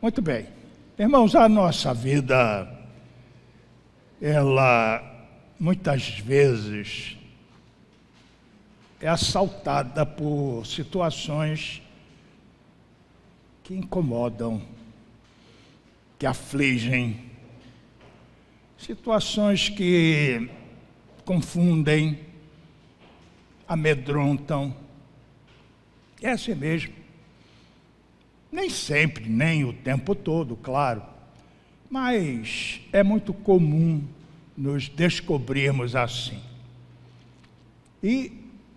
Muito bem. Irmãos, a nossa vida, ela muitas vezes é assaltada por situações que incomodam, que afligem, situações que confundem, amedrontam. É assim mesmo. Nem sempre, nem o tempo todo, claro. Mas é muito comum nos descobrirmos assim. E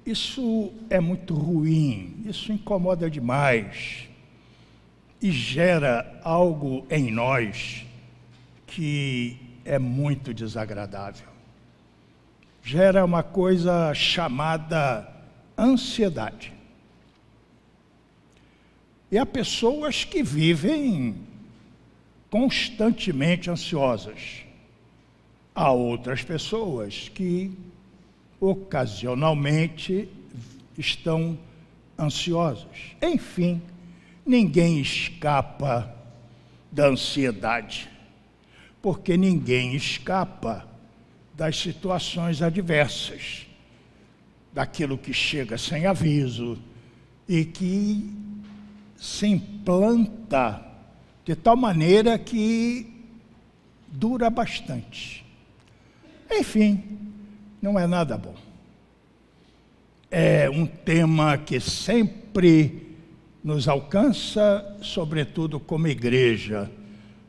isso é muito ruim, isso incomoda demais e gera algo em nós que é muito desagradável. Gera uma coisa chamada ansiedade. E há pessoas que vivem constantemente ansiosas. Há outras pessoas que ocasionalmente estão ansiosas. Enfim, ninguém escapa da ansiedade, porque ninguém escapa das situações adversas, daquilo que chega sem aviso e que se implanta de tal maneira que dura bastante. Enfim, não é nada bom. É um tema que sempre nos alcança, sobretudo como igreja,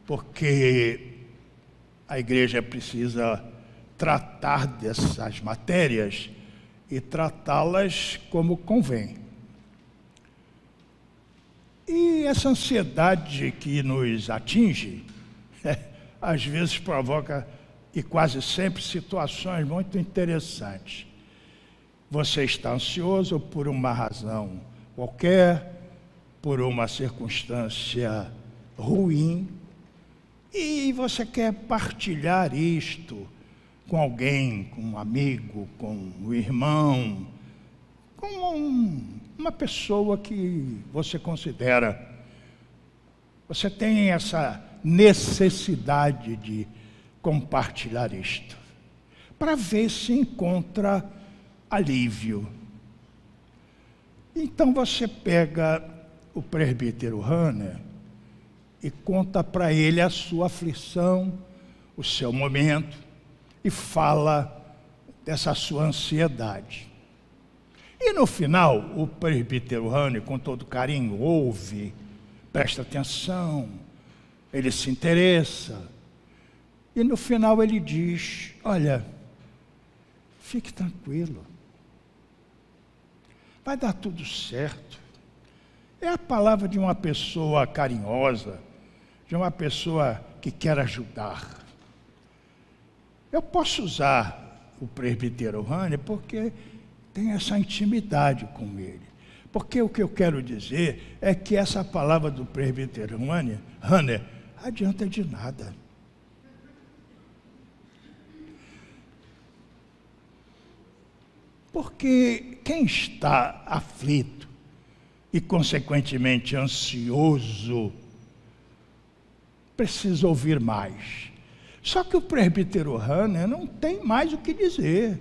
porque a igreja precisa tratar dessas matérias e tratá-las como convém. E essa ansiedade que nos atinge, às vezes provoca, e quase sempre, situações muito interessantes. Você está ansioso por uma razão qualquer, por uma circunstância ruim, e você quer partilhar isto com alguém, com um amigo, com um irmão, com um, uma pessoa que você considera. Você tem essa necessidade de compartilhar isto, para ver se encontra alívio. Então você pega o presbítero Hanner e conta para ele a sua aflição, o seu momento, e fala dessa sua ansiedade. E no final, o presbítero Rani, com todo carinho, ouve, presta atenção, ele se interessa. E no final ele diz: Olha, fique tranquilo, vai dar tudo certo. É a palavra de uma pessoa carinhosa, de uma pessoa que quer ajudar. Eu posso usar o presbítero Rani porque tem essa intimidade com ele. Porque o que eu quero dizer é que essa palavra do presbítero Hanner adianta de nada. Porque quem está aflito e, consequentemente, ansioso, precisa ouvir mais. Só que o presbítero Hanner não tem mais o que dizer,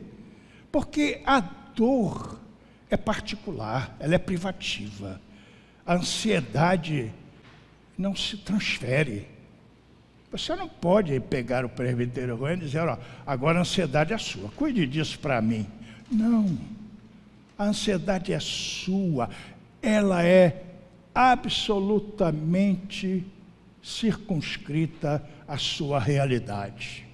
porque a dor é particular, ela é privativa. A ansiedade não se transfere. Você não pode pegar o presbítero Juan e dizer, ó, agora a ansiedade é sua, cuide disso para mim. Não. A ansiedade é sua, ela é absolutamente circunscrita à sua realidade.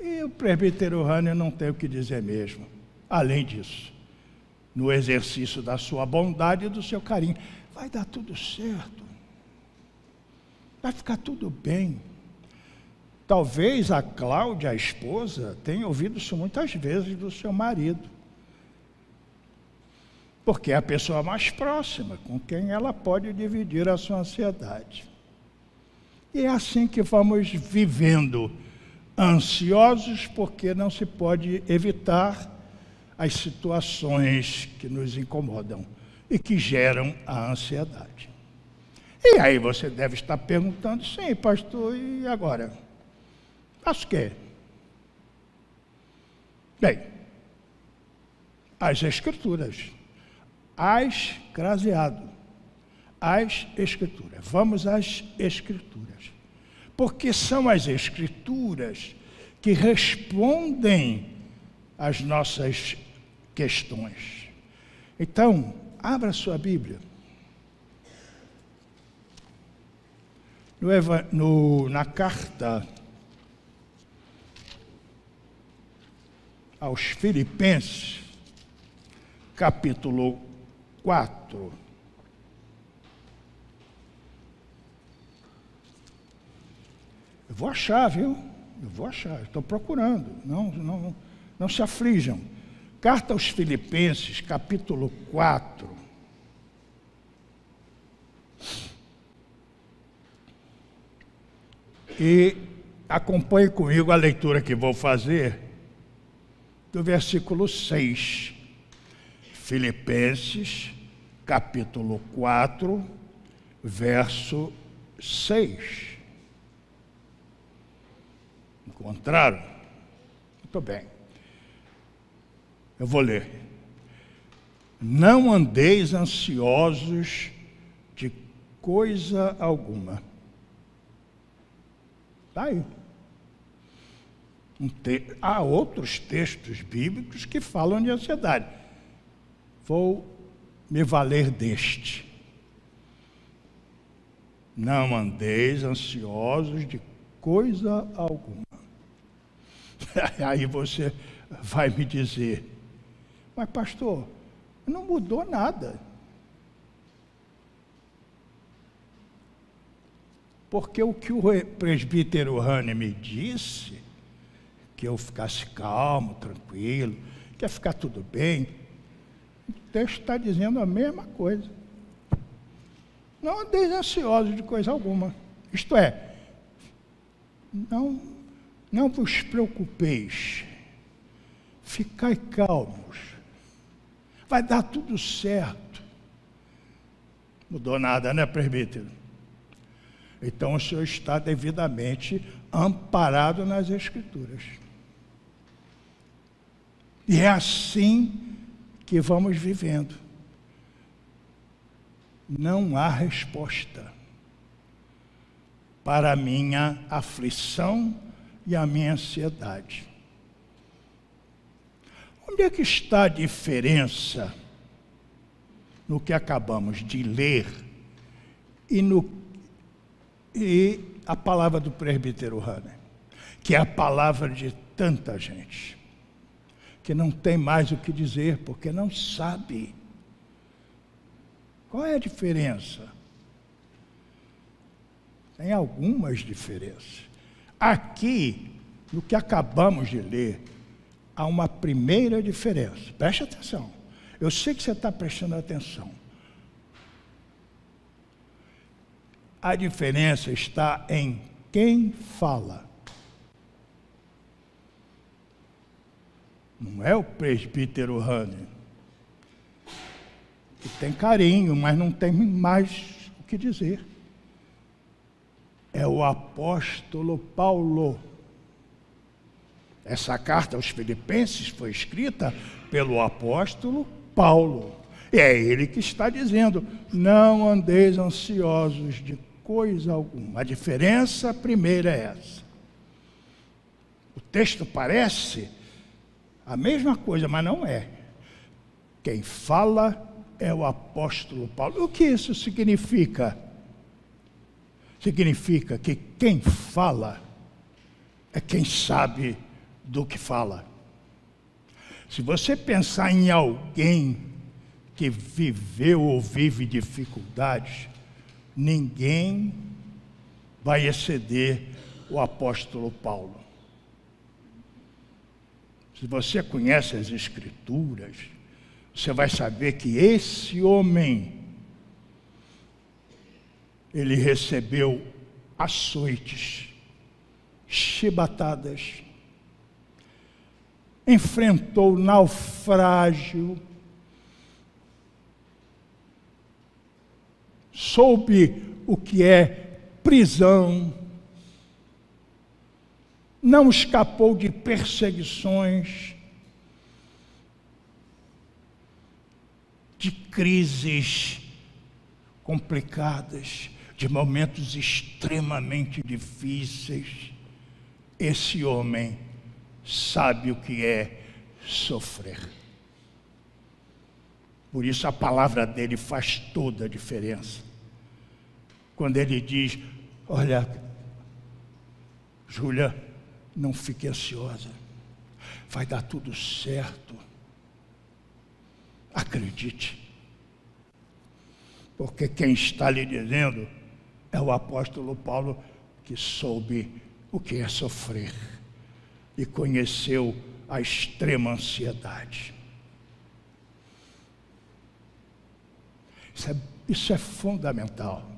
E o presbítero Hanner não tem o que dizer mesmo. Além disso, no exercício da sua bondade e do seu carinho, vai dar tudo certo. Vai ficar tudo bem. Talvez a Cláudia, a esposa, tenha ouvido isso muitas vezes do seu marido. Porque é a pessoa mais próxima com quem ela pode dividir a sua ansiedade. E é assim que vamos vivendo, ansiosos, porque não se pode evitar as situações que nos incomodam e que geram a ansiedade. E aí você deve estar perguntando, sim, pastor, e agora? Faço o quê? Bem, as escrituras, as craseado, as escrituras. Vamos às escrituras. Porque são as escrituras que respondem às nossas questões. Então, abra sua Bíblia. No, no, na carta aos Filipenses, capítulo 4. Eu vou achar, viu? Eu vou achar, estou procurando. Não, não, não se aflijam. Carta aos Filipenses, capítulo 4. E acompanhe comigo a leitura que vou fazer do versículo 6. Filipenses, capítulo 4, verso 6. Encontraram? Muito bem. Eu vou ler. Não andeis ansiosos de coisa alguma. Está aí. Um te... Há outros textos bíblicos que falam de ansiedade. Vou me valer deste. Não andeis ansiosos de coisa alguma. Aí você vai me dizer, mas pastor, não mudou nada. Porque o que o presbítero Hane me disse que eu ficasse calmo, tranquilo, que ia ficar tudo bem. O texto está dizendo a mesma coisa. Não andeis ansiosos de coisa alguma. Isto é, não, não vos preocupeis. Ficai calmos. Vai dar tudo certo. Mudou nada, né, presbítero? Então o senhor está devidamente amparado nas Escrituras. E é assim que vamos vivendo. Não há resposta para a minha aflição e a minha ansiedade. Onde é que está a diferença no que acabamos de ler e no e a palavra do presbítero Hanner, que é a palavra de tanta gente? que não tem mais o que dizer porque não sabe. Qual é a diferença? Tem algumas diferenças. Aqui, no que acabamos de ler, há uma primeira diferença. Preste atenção. Eu sei que você está prestando atenção. A diferença está em quem fala. Não é o presbítero Hanner. Que tem carinho, mas não tem mais o que dizer. É o apóstolo Paulo. Essa carta aos Filipenses foi escrita pelo apóstolo Paulo. E é ele que está dizendo: não andeis ansiosos de coisa alguma. A diferença primeira é essa. O texto parece a mesma coisa, mas não é. Quem fala é o apóstolo Paulo. O que isso significa? Significa que quem fala é quem sabe do que fala. Se você pensar em alguém que viveu ou vive dificuldades, ninguém vai exceder o apóstolo Paulo. Se você conhece as Escrituras, você vai saber que esse homem, ele recebeu açoites, chibatadas, enfrentou naufrágio, soube o que é prisão, não escapou de perseguições, de crises complicadas, de momentos extremamente difíceis. Esse homem sabe o que é sofrer. Por isso a palavra dele faz toda a diferença. Quando ele diz: Olha, Júlia, não fique ansiosa, vai dar tudo certo. Acredite. Porque quem está lhe dizendo é o apóstolo Paulo que soube o que é sofrer e conheceu a extrema ansiedade. Isso é, isso é fundamental.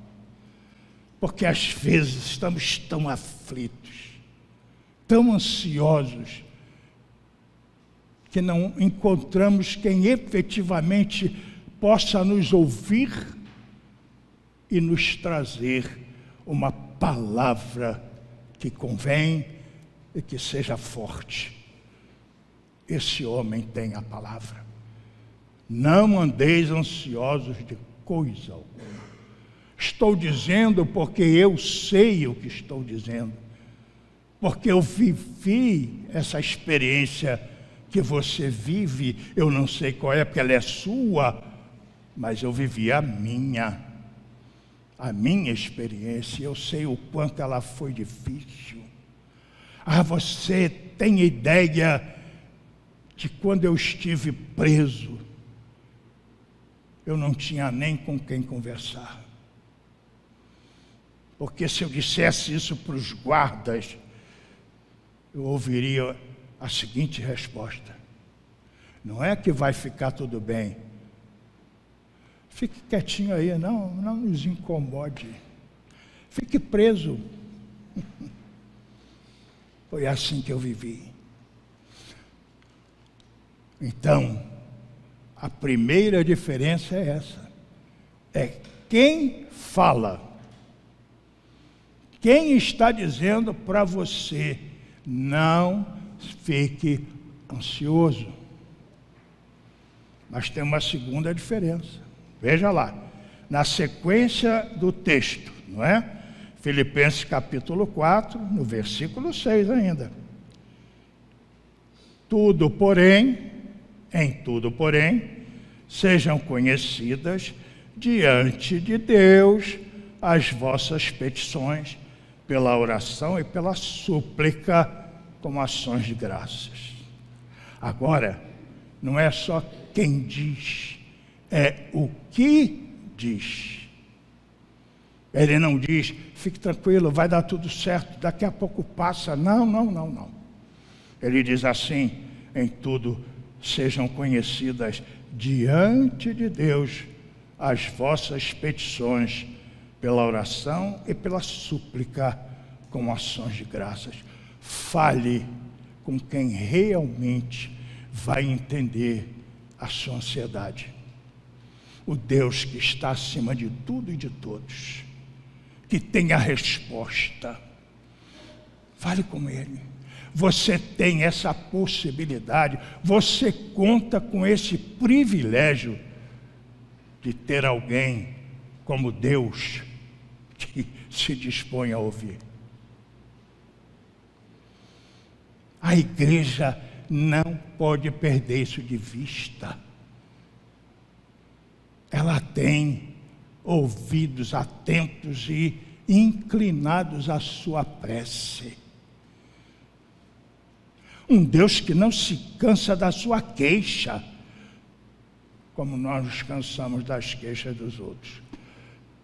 Porque às vezes estamos tão aflitos, tão ansiosos, que não encontramos quem efetivamente possa nos ouvir e nos trazer uma palavra que convém e que seja forte. Esse homem tem a palavra. Não andeis ansiosos de coisa alguma. Estou dizendo porque eu sei o que estou dizendo. Porque eu vivi essa experiência que você vive, eu não sei qual é, porque ela é sua, mas eu vivi a minha a minha experiência, eu sei o quanto ela foi difícil. Ah, você tem ideia de quando eu estive preso, eu não tinha nem com quem conversar. Porque se eu dissesse isso para os guardas, eu ouviria a seguinte resposta: Não é que vai ficar tudo bem, Fique quietinho aí, não, não nos incomode. Fique preso. Foi assim que eu vivi. Então, a primeira diferença é essa: é quem fala. Quem está dizendo para você, não fique ansioso. Mas tem uma segunda diferença. Veja lá, na sequência do texto, não é? Filipenses capítulo 4, no versículo 6 ainda. Tudo, porém, em tudo, porém, sejam conhecidas diante de Deus as vossas petições pela oração e pela súplica com ações de graças. Agora, não é só quem diz, é o que diz. Ele não diz, fique tranquilo, vai dar tudo certo, daqui a pouco passa. Não, não, não, não. Ele diz assim: em tudo sejam conhecidas diante de Deus as vossas petições pela oração e pela súplica com ações de graças. Fale com quem realmente vai entender a sua ansiedade o Deus que está acima de tudo e de todos, que tem a resposta. Fale com Ele. Você tem essa possibilidade, você conta com esse privilégio de ter alguém como Deus que se dispõe a ouvir. A igreja não pode perder isso de vista ela tem ouvidos atentos e inclinados à sua prece. Um Deus que não se cansa da sua queixa, como nós nos cansamos das queixas dos outros.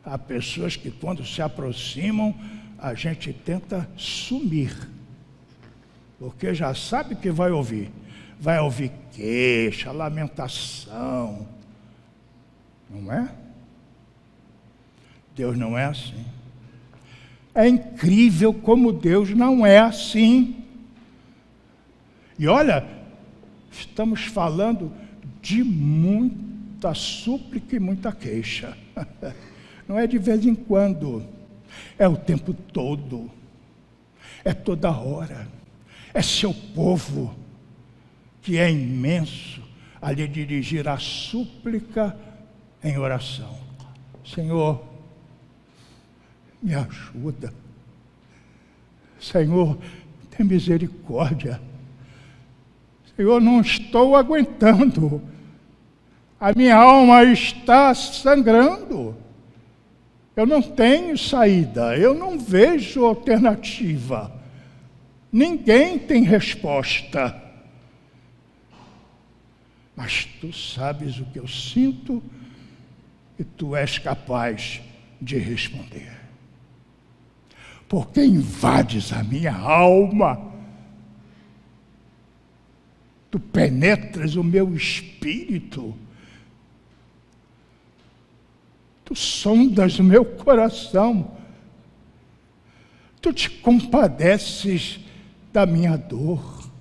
Há pessoas que, quando se aproximam, a gente tenta sumir, porque já sabe que vai ouvir. Vai ouvir queixa, lamentação não é? Deus não é assim. É incrível como Deus não é assim. E olha, estamos falando de muita súplica e muita queixa. não é de vez em quando, é o tempo todo, é toda hora, é seu povo, que é imenso, a lhe dirigir a súplica em oração. Senhor, me ajuda. Senhor, tem misericórdia. Senhor, não estou aguentando. A minha alma está sangrando. Eu não tenho saída, eu não vejo alternativa. Ninguém tem resposta. Mas tu sabes o que eu sinto e tu és capaz de responder. Porque invades a minha alma, tu penetras o meu espírito, tu sondas o meu coração, tu te compadeces da minha dor.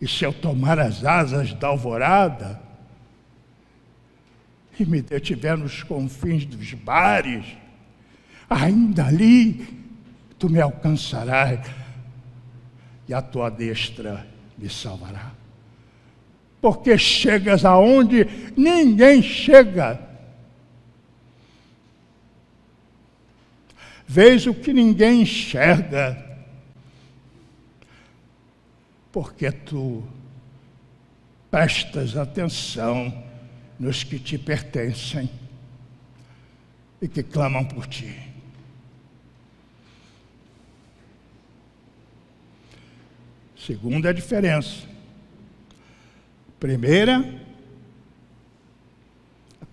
E se eu tomar as asas da alvorada e me detiver nos confins dos bares, ainda ali tu me alcançarás e a tua destra me salvará. Porque chegas aonde ninguém chega. Vês o que ninguém enxerga porque tu prestas atenção nos que te pertencem e que clamam por ti. Segunda diferença. Primeira,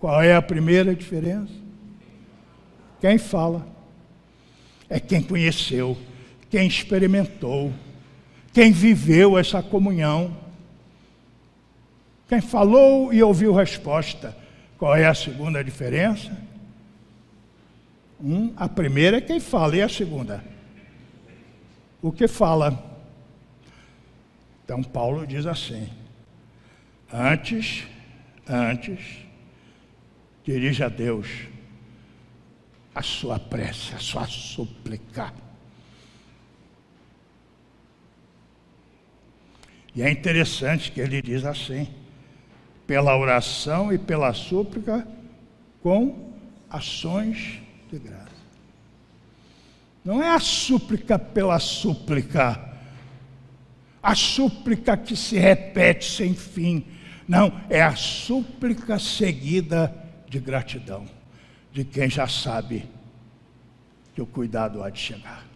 qual é a primeira diferença? Quem fala é quem conheceu, quem experimentou quem viveu essa comunhão. Quem falou e ouviu resposta. Qual é a segunda diferença? Um, a primeira é quem fala, e a segunda? O que fala. Então Paulo diz assim: antes, antes, dirija a Deus a sua prece, a sua súplica E é interessante que ele diz assim: pela oração e pela súplica com ações de graça. Não é a súplica pela súplica, a súplica que se repete sem fim. Não, é a súplica seguida de gratidão, de quem já sabe que o cuidado há de chegar.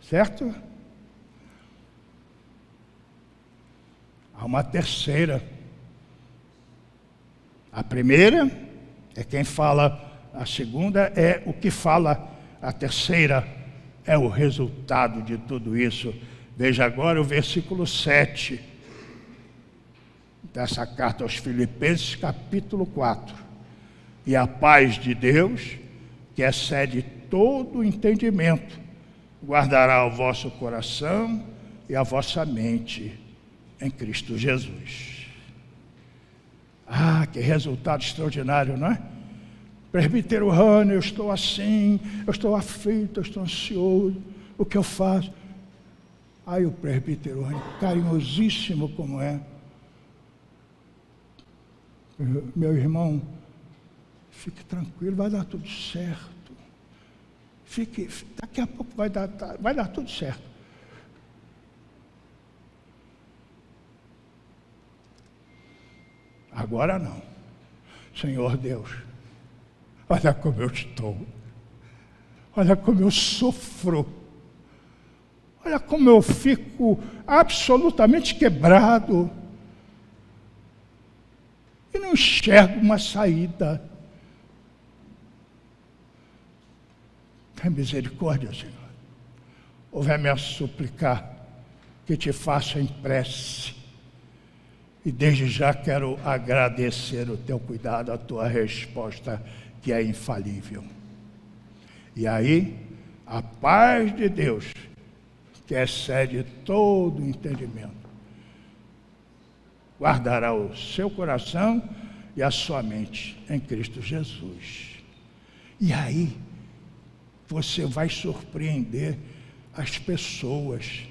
Certo? Há uma terceira. A primeira é quem fala, a segunda é o que fala, a terceira é o resultado de tudo isso. Veja agora o versículo 7 dessa carta aos Filipenses, capítulo 4. E a paz de Deus, que excede todo entendimento, guardará o vosso coração e a vossa mente em Cristo Jesus. Ah, que resultado extraordinário, não é? Presbítero Rano, eu estou assim, eu estou aflito, eu estou ansioso, o que eu faço? Aí o presbítero Rano, carinhosíssimo como é, meu irmão, fique tranquilo, vai dar tudo certo. Fique, daqui a pouco vai dar, vai dar tudo certo. Agora não. Senhor Deus, olha como eu estou. Olha como eu sofro. Olha como eu fico absolutamente quebrado. E não enxergo uma saída. Tem misericórdia, Senhor. Ouve-me a suplicar que te faça em prece. E desde já quero agradecer o teu cuidado, a tua resposta, que é infalível. E aí, a paz de Deus, que excede todo entendimento, guardará o seu coração e a sua mente em Cristo Jesus. E aí, você vai surpreender as pessoas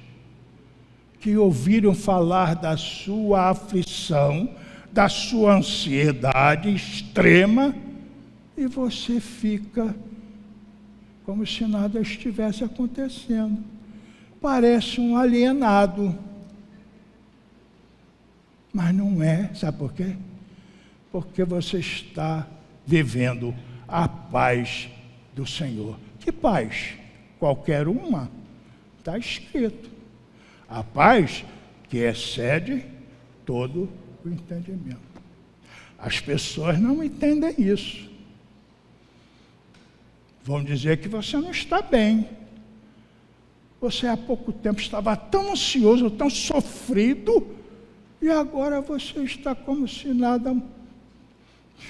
que ouviram falar da sua aflição, da sua ansiedade extrema, e você fica como se nada estivesse acontecendo. Parece um alienado. Mas não é, sabe por quê? Porque você está vivendo a paz do Senhor. Que paz? Qualquer uma? Está escrito. A paz que excede todo o entendimento. As pessoas não entendem isso. Vão dizer que você não está bem. Você há pouco tempo estava tão ansioso, tão sofrido, e agora você está como se nada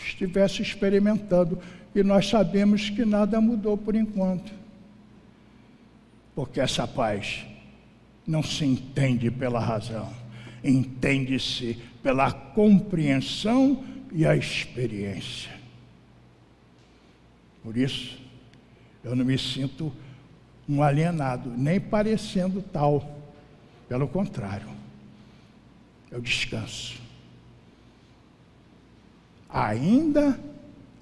estivesse experimentando. E nós sabemos que nada mudou por enquanto. Porque essa paz não se entende pela razão, entende-se pela compreensão e a experiência. Por isso, eu não me sinto um alienado, nem parecendo tal. Pelo contrário, eu descanso. Ainda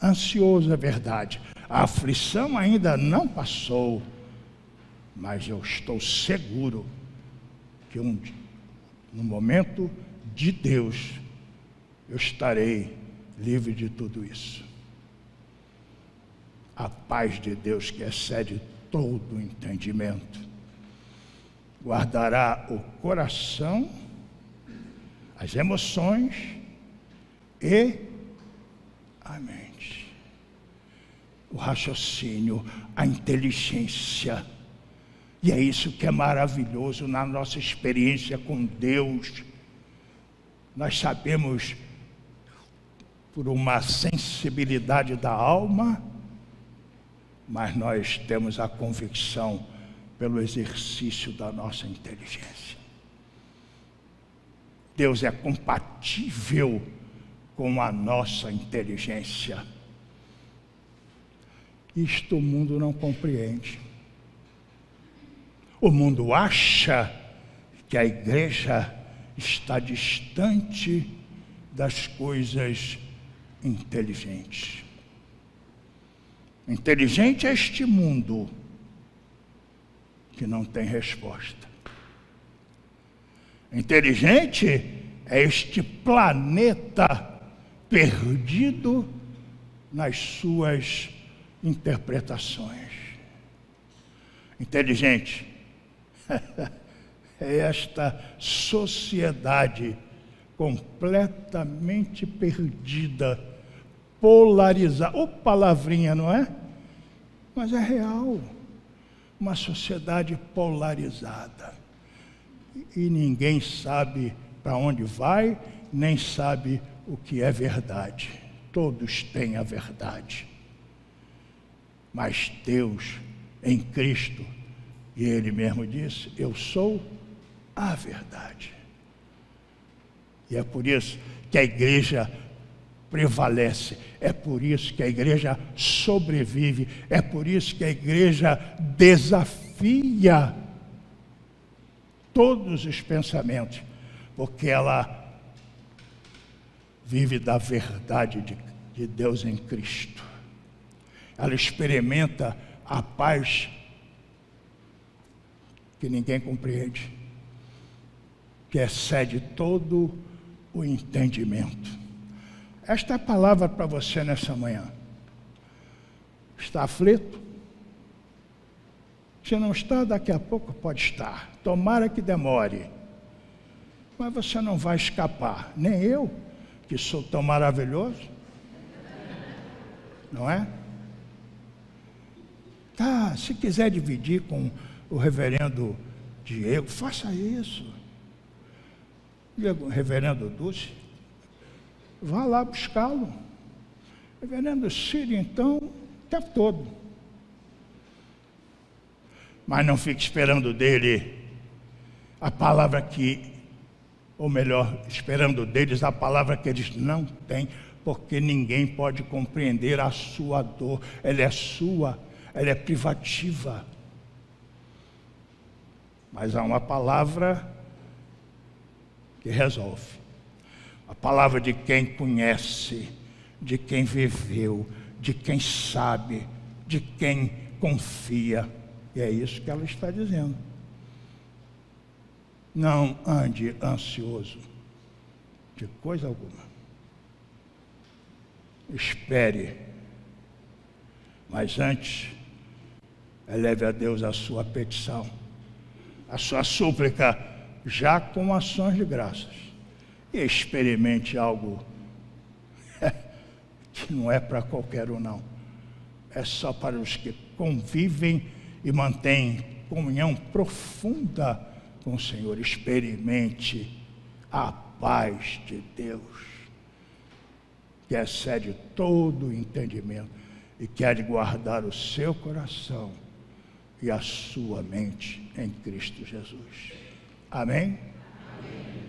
ansioso, é verdade. A aflição ainda não passou, mas eu estou seguro que um, no momento de Deus eu estarei livre de tudo isso. A paz de Deus que excede todo o entendimento guardará o coração, as emoções e a mente. O raciocínio, a inteligência e é isso que é maravilhoso na nossa experiência com Deus. Nós sabemos, por uma sensibilidade da alma, mas nós temos a convicção pelo exercício da nossa inteligência. Deus é compatível com a nossa inteligência. Isto o mundo não compreende. O mundo acha que a igreja está distante das coisas inteligentes. Inteligente é este mundo que não tem resposta. Inteligente é este planeta perdido nas suas interpretações. Inteligente é esta sociedade completamente perdida, polarizada. Ô palavrinha, não é? Mas é real. Uma sociedade polarizada. E ninguém sabe para onde vai, nem sabe o que é verdade. Todos têm a verdade. Mas Deus, em Cristo, e ele mesmo disse: Eu sou a verdade. E é por isso que a igreja prevalece, é por isso que a igreja sobrevive, é por isso que a igreja desafia todos os pensamentos, porque ela vive da verdade de, de Deus em Cristo. Ela experimenta a paz que ninguém compreende, que excede todo o entendimento. Esta é a palavra para você nessa manhã. Está aflito? Se não está, daqui a pouco pode estar. Tomara que demore. Mas você não vai escapar. Nem eu, que sou tão maravilhoso. Não é? Tá, se quiser dividir com o reverendo Diego, faça isso. Diego, reverendo Dulce, vá lá buscá-lo. Reverendo Círio, então, o tempo todo. Mas não fique esperando dele a palavra que ou melhor, esperando deles a palavra que eles não têm, porque ninguém pode compreender a sua dor, ela é sua, ela é privativa. Mas há uma palavra que resolve. A palavra de quem conhece, de quem viveu, de quem sabe, de quem confia. E é isso que ela está dizendo. Não ande ansioso de coisa alguma. Espere. Mas antes, eleve a Deus a sua petição, a sua súplica, já com ações de graças. E experimente algo que não é para qualquer um, não. É só para os que convivem e mantêm comunhão profunda com o Senhor. Experimente a paz de Deus, que excede todo o entendimento e quer guardar o seu coração e a sua mente em Cristo Jesus. Amém? Amém.